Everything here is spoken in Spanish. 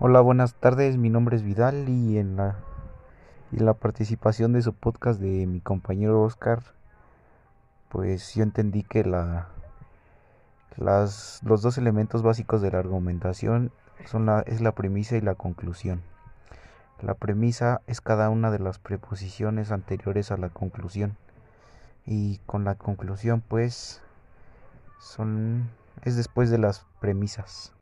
Hola, buenas tardes. Mi nombre es Vidal y en la y la participación de su podcast de mi compañero Oscar, pues yo entendí que la las los dos elementos básicos de la argumentación son la es la premisa y la conclusión. La premisa es cada una de las preposiciones anteriores a la conclusión. Y con la conclusión, pues son es después de las premisas.